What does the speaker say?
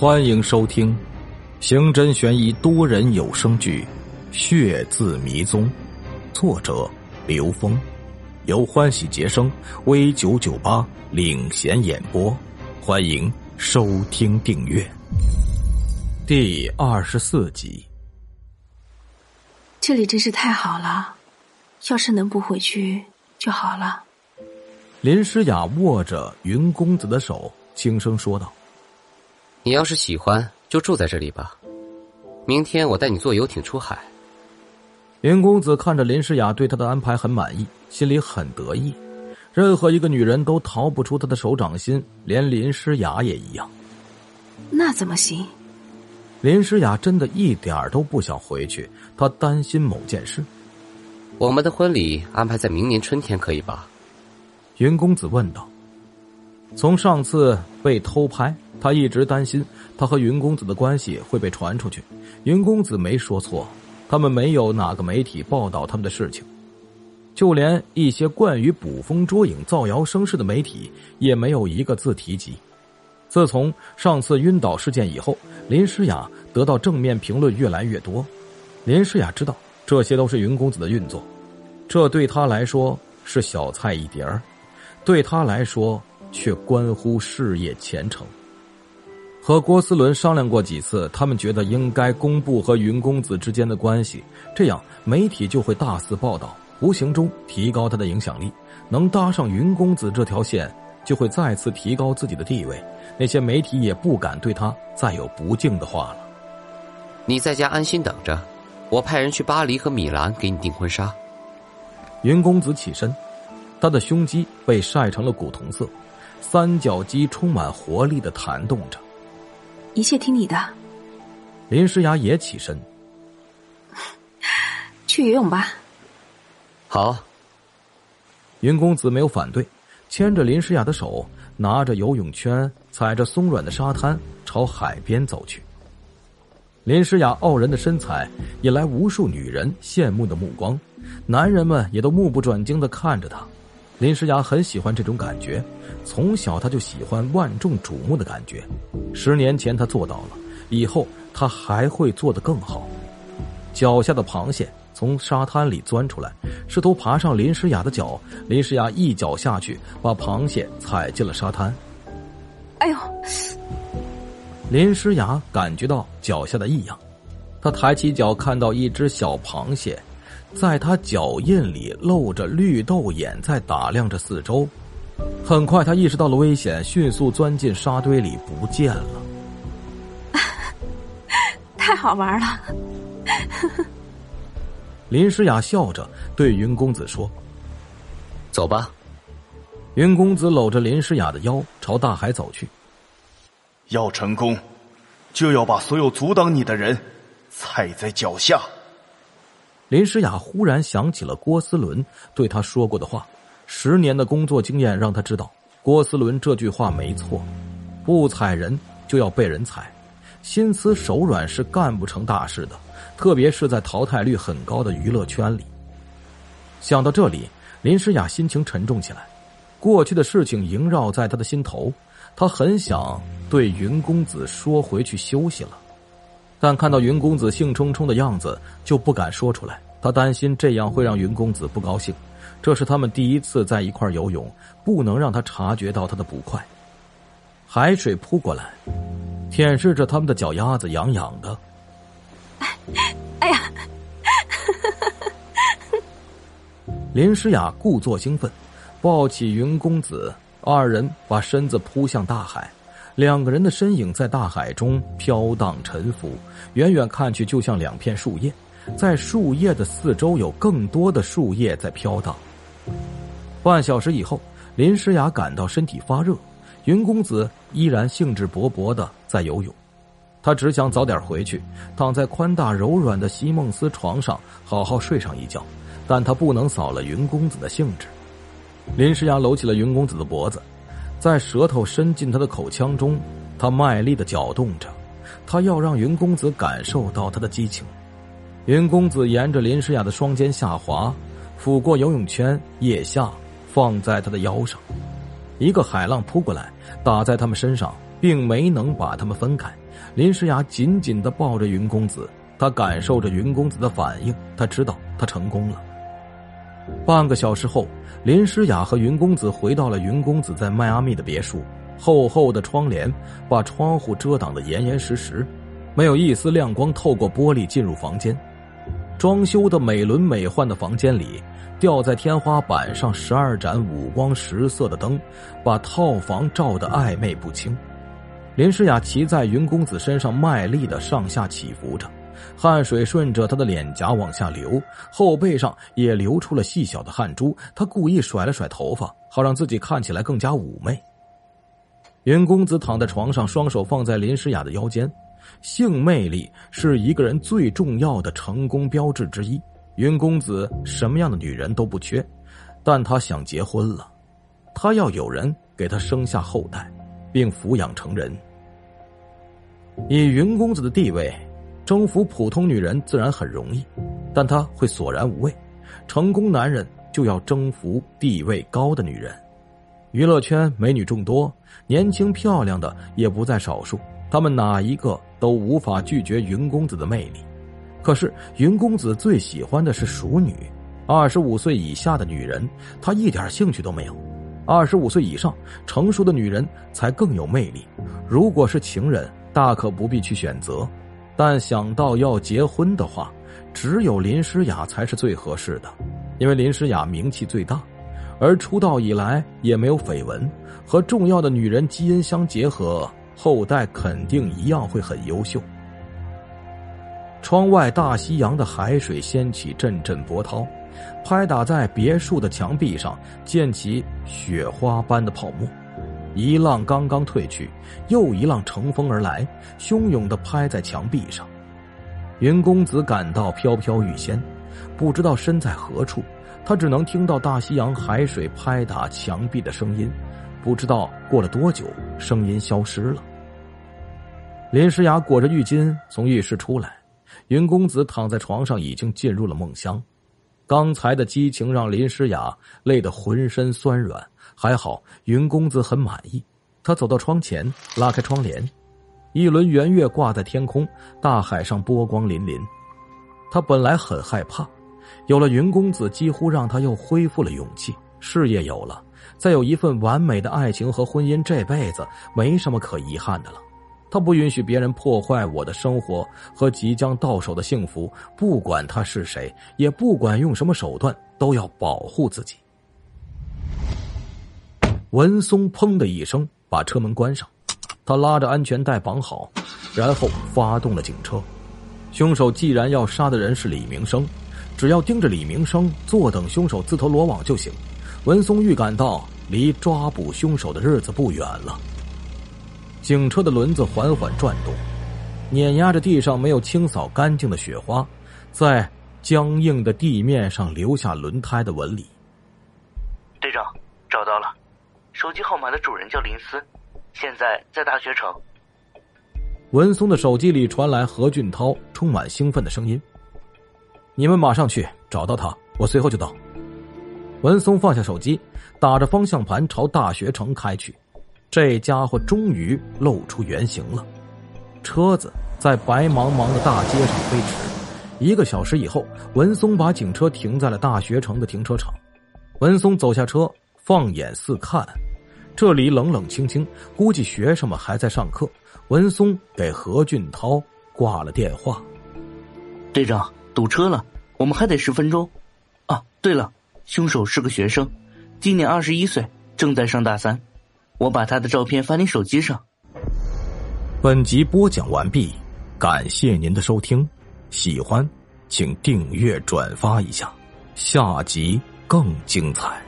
欢迎收听刑侦悬疑多人有声剧《血字迷踪》，作者刘峰，由欢喜杰生 V 九九八领衔演播。欢迎收听订阅。第二十四集。这里真是太好了，要是能不回去就好了。林诗雅握着云公子的手，轻声说道。你要是喜欢，就住在这里吧。明天我带你坐游艇出海。云公子看着林诗雅对他的安排很满意，心里很得意。任何一个女人都逃不出他的手掌心，连林诗雅也一样。那怎么行？林诗雅真的一点儿都不想回去，她担心某件事。我们的婚礼安排在明年春天，可以吧？云公子问道。从上次被偷拍。他一直担心他和云公子的关系会被传出去。云公子没说错，他们没有哪个媒体报道他们的事情，就连一些惯于捕风捉影、造谣生事的媒体也没有一个字提及。自从上次晕倒事件以后，林诗雅得到正面评论越来越多。林诗雅知道这些都是云公子的运作，这对他来说是小菜一碟儿，对他来说却关乎事业前程。和郭思伦商量过几次，他们觉得应该公布和云公子之间的关系，这样媒体就会大肆报道，无形中提高他的影响力。能搭上云公子这条线，就会再次提高自己的地位。那些媒体也不敢对他再有不敬的话了。你在家安心等着，我派人去巴黎和米兰给你订婚纱。云公子起身，他的胸肌被晒成了古铜色，三角肌充满活力的弹动着。一切听你的。林诗雅也起身，去游泳吧。好。云公子没有反对，牵着林诗雅的手，拿着游泳圈，踩着松软的沙滩，朝海边走去。林诗雅傲人的身材引来无数女人羡慕的目光，男人们也都目不转睛的看着她。林诗雅很喜欢这种感觉，从小她就喜欢万众瞩目的感觉。十年前她做到了，以后她还会做得更好。脚下的螃蟹从沙滩里钻出来，试图爬上林诗雅的脚。林诗雅一脚下去，把螃蟹踩进了沙滩。哎呦！林诗雅感觉到脚下的异样，她抬起脚，看到一只小螃蟹。在他脚印里露着绿豆眼，在打量着四周。很快，他意识到了危险，迅速钻进沙堆里，不见了。太好玩了！林诗雅笑着对云公子说：“走吧。”云公子搂着林诗雅的腰，朝大海走去。要成功，就要把所有阻挡你的人踩在脚下。林诗雅忽然想起了郭思伦对他说过的话，十年的工作经验让他知道，郭思伦这句话没错，不踩人就要被人踩，心慈手软是干不成大事的，特别是在淘汰率很高的娱乐圈里。想到这里，林诗雅心情沉重起来，过去的事情萦绕在他的心头，他很想对云公子说回去休息了。但看到云公子兴冲冲的样子，就不敢说出来。他担心这样会让云公子不高兴。这是他们第一次在一块游泳，不能让他察觉到他的不快。海水扑过来，舔舐着他们的脚丫子，痒痒的。哎呀！林诗雅故作兴奋，抱起云公子，二人把身子扑向大海。两个人的身影在大海中飘荡沉浮，远远看去就像两片树叶，在树叶的四周有更多的树叶在飘荡。半小时以后，林诗雅感到身体发热，云公子依然兴致勃勃的在游泳，他只想早点回去，躺在宽大柔软的席梦思床上好好睡上一觉，但他不能扫了云公子的兴致。林诗雅搂起了云公子的脖子。在舌头伸进他的口腔中，他卖力的搅动着，他要让云公子感受到他的激情。云公子沿着林诗雅的双肩下滑，抚过游泳圈，腋下放在他的腰上。一个海浪扑过来，打在他们身上，并没能把他们分开。林诗雅紧紧的抱着云公子，她感受着云公子的反应，她知道他成功了。半个小时后，林诗雅和云公子回到了云公子在迈阿密的别墅。厚厚的窗帘把窗户遮挡的严严实实，没有一丝亮光透过玻璃进入房间。装修的美轮美奂的房间里，吊在天花板上十二盏五光十色的灯，把套房照得暧昧不清。林诗雅骑在云公子身上，卖力的上下起伏着，汗水顺着他的脸颊往下流，后背上也流出了细小的汗珠。他故意甩了甩头发，好让自己看起来更加妩媚。云公子躺在床上，双手放在林诗雅的腰间。性魅力是一个人最重要的成功标志之一。云公子什么样的女人都不缺，但他想结婚了，他要有人给他生下后代，并抚养成人。以云公子的地位，征服普通女人自然很容易，但他会索然无味。成功男人就要征服地位高的女人。娱乐圈美女众多，年轻漂亮的也不在少数。他们哪一个都无法拒绝云公子的魅力。可是云公子最喜欢的是熟女，二十五岁以下的女人，他一点兴趣都没有。二十五岁以上成熟的女人才更有魅力。如果是情人，大可不必去选择。但想到要结婚的话，只有林诗雅才是最合适的，因为林诗雅名气最大。而出道以来也没有绯闻，和重要的女人基因相结合，后代肯定一样会很优秀。窗外大西洋的海水掀起阵阵波涛，拍打在别墅的墙壁上，溅起雪花般的泡沫。一浪刚刚退去，又一浪乘风而来，汹涌的拍在墙壁上。云公子感到飘飘欲仙，不知道身在何处。他只能听到大西洋海水拍打墙壁的声音，不知道过了多久，声音消失了。林诗雅裹着浴巾从浴室出来，云公子躺在床上，已经进入了梦乡。刚才的激情让林诗雅累得浑身酸软，还好云公子很满意。他走到窗前，拉开窗帘，一轮圆月挂在天空，大海上波光粼粼。他本来很害怕。有了云公子，几乎让他又恢复了勇气。事业有了，再有一份完美的爱情和婚姻，这辈子没什么可遗憾的了。他不允许别人破坏我的生活和即将到手的幸福，不管他是谁，也不管用什么手段，都要保护自己。文松砰的一声把车门关上，他拉着安全带绑好，然后发动了警车。凶手既然要杀的人是李明生。只要盯着李明生，坐等凶手自投罗网就行。文松预感到离抓捕凶手的日子不远了。警车的轮子缓缓转动，碾压着地上没有清扫干净的雪花，在僵硬的地面上留下轮胎的纹理。队长，找到了，手机号码的主人叫林思，现在在大学城。文松的手机里传来何俊涛充满兴奋的声音。你们马上去找到他，我随后就到。文松放下手机，打着方向盘朝大学城开去。这家伙终于露出原形了。车子在白茫茫的大街上飞驰。一个小时以后，文松把警车停在了大学城的停车场。文松走下车，放眼四看，这里冷冷清清，估计学生们还在上课。文松给何俊涛挂了电话：“队长，堵车了。”我们还得十分钟，啊，对了，凶手是个学生，今年二十一岁，正在上大三。我把他的照片发你手机上。本集播讲完毕，感谢您的收听，喜欢请订阅转发一下，下集更精彩。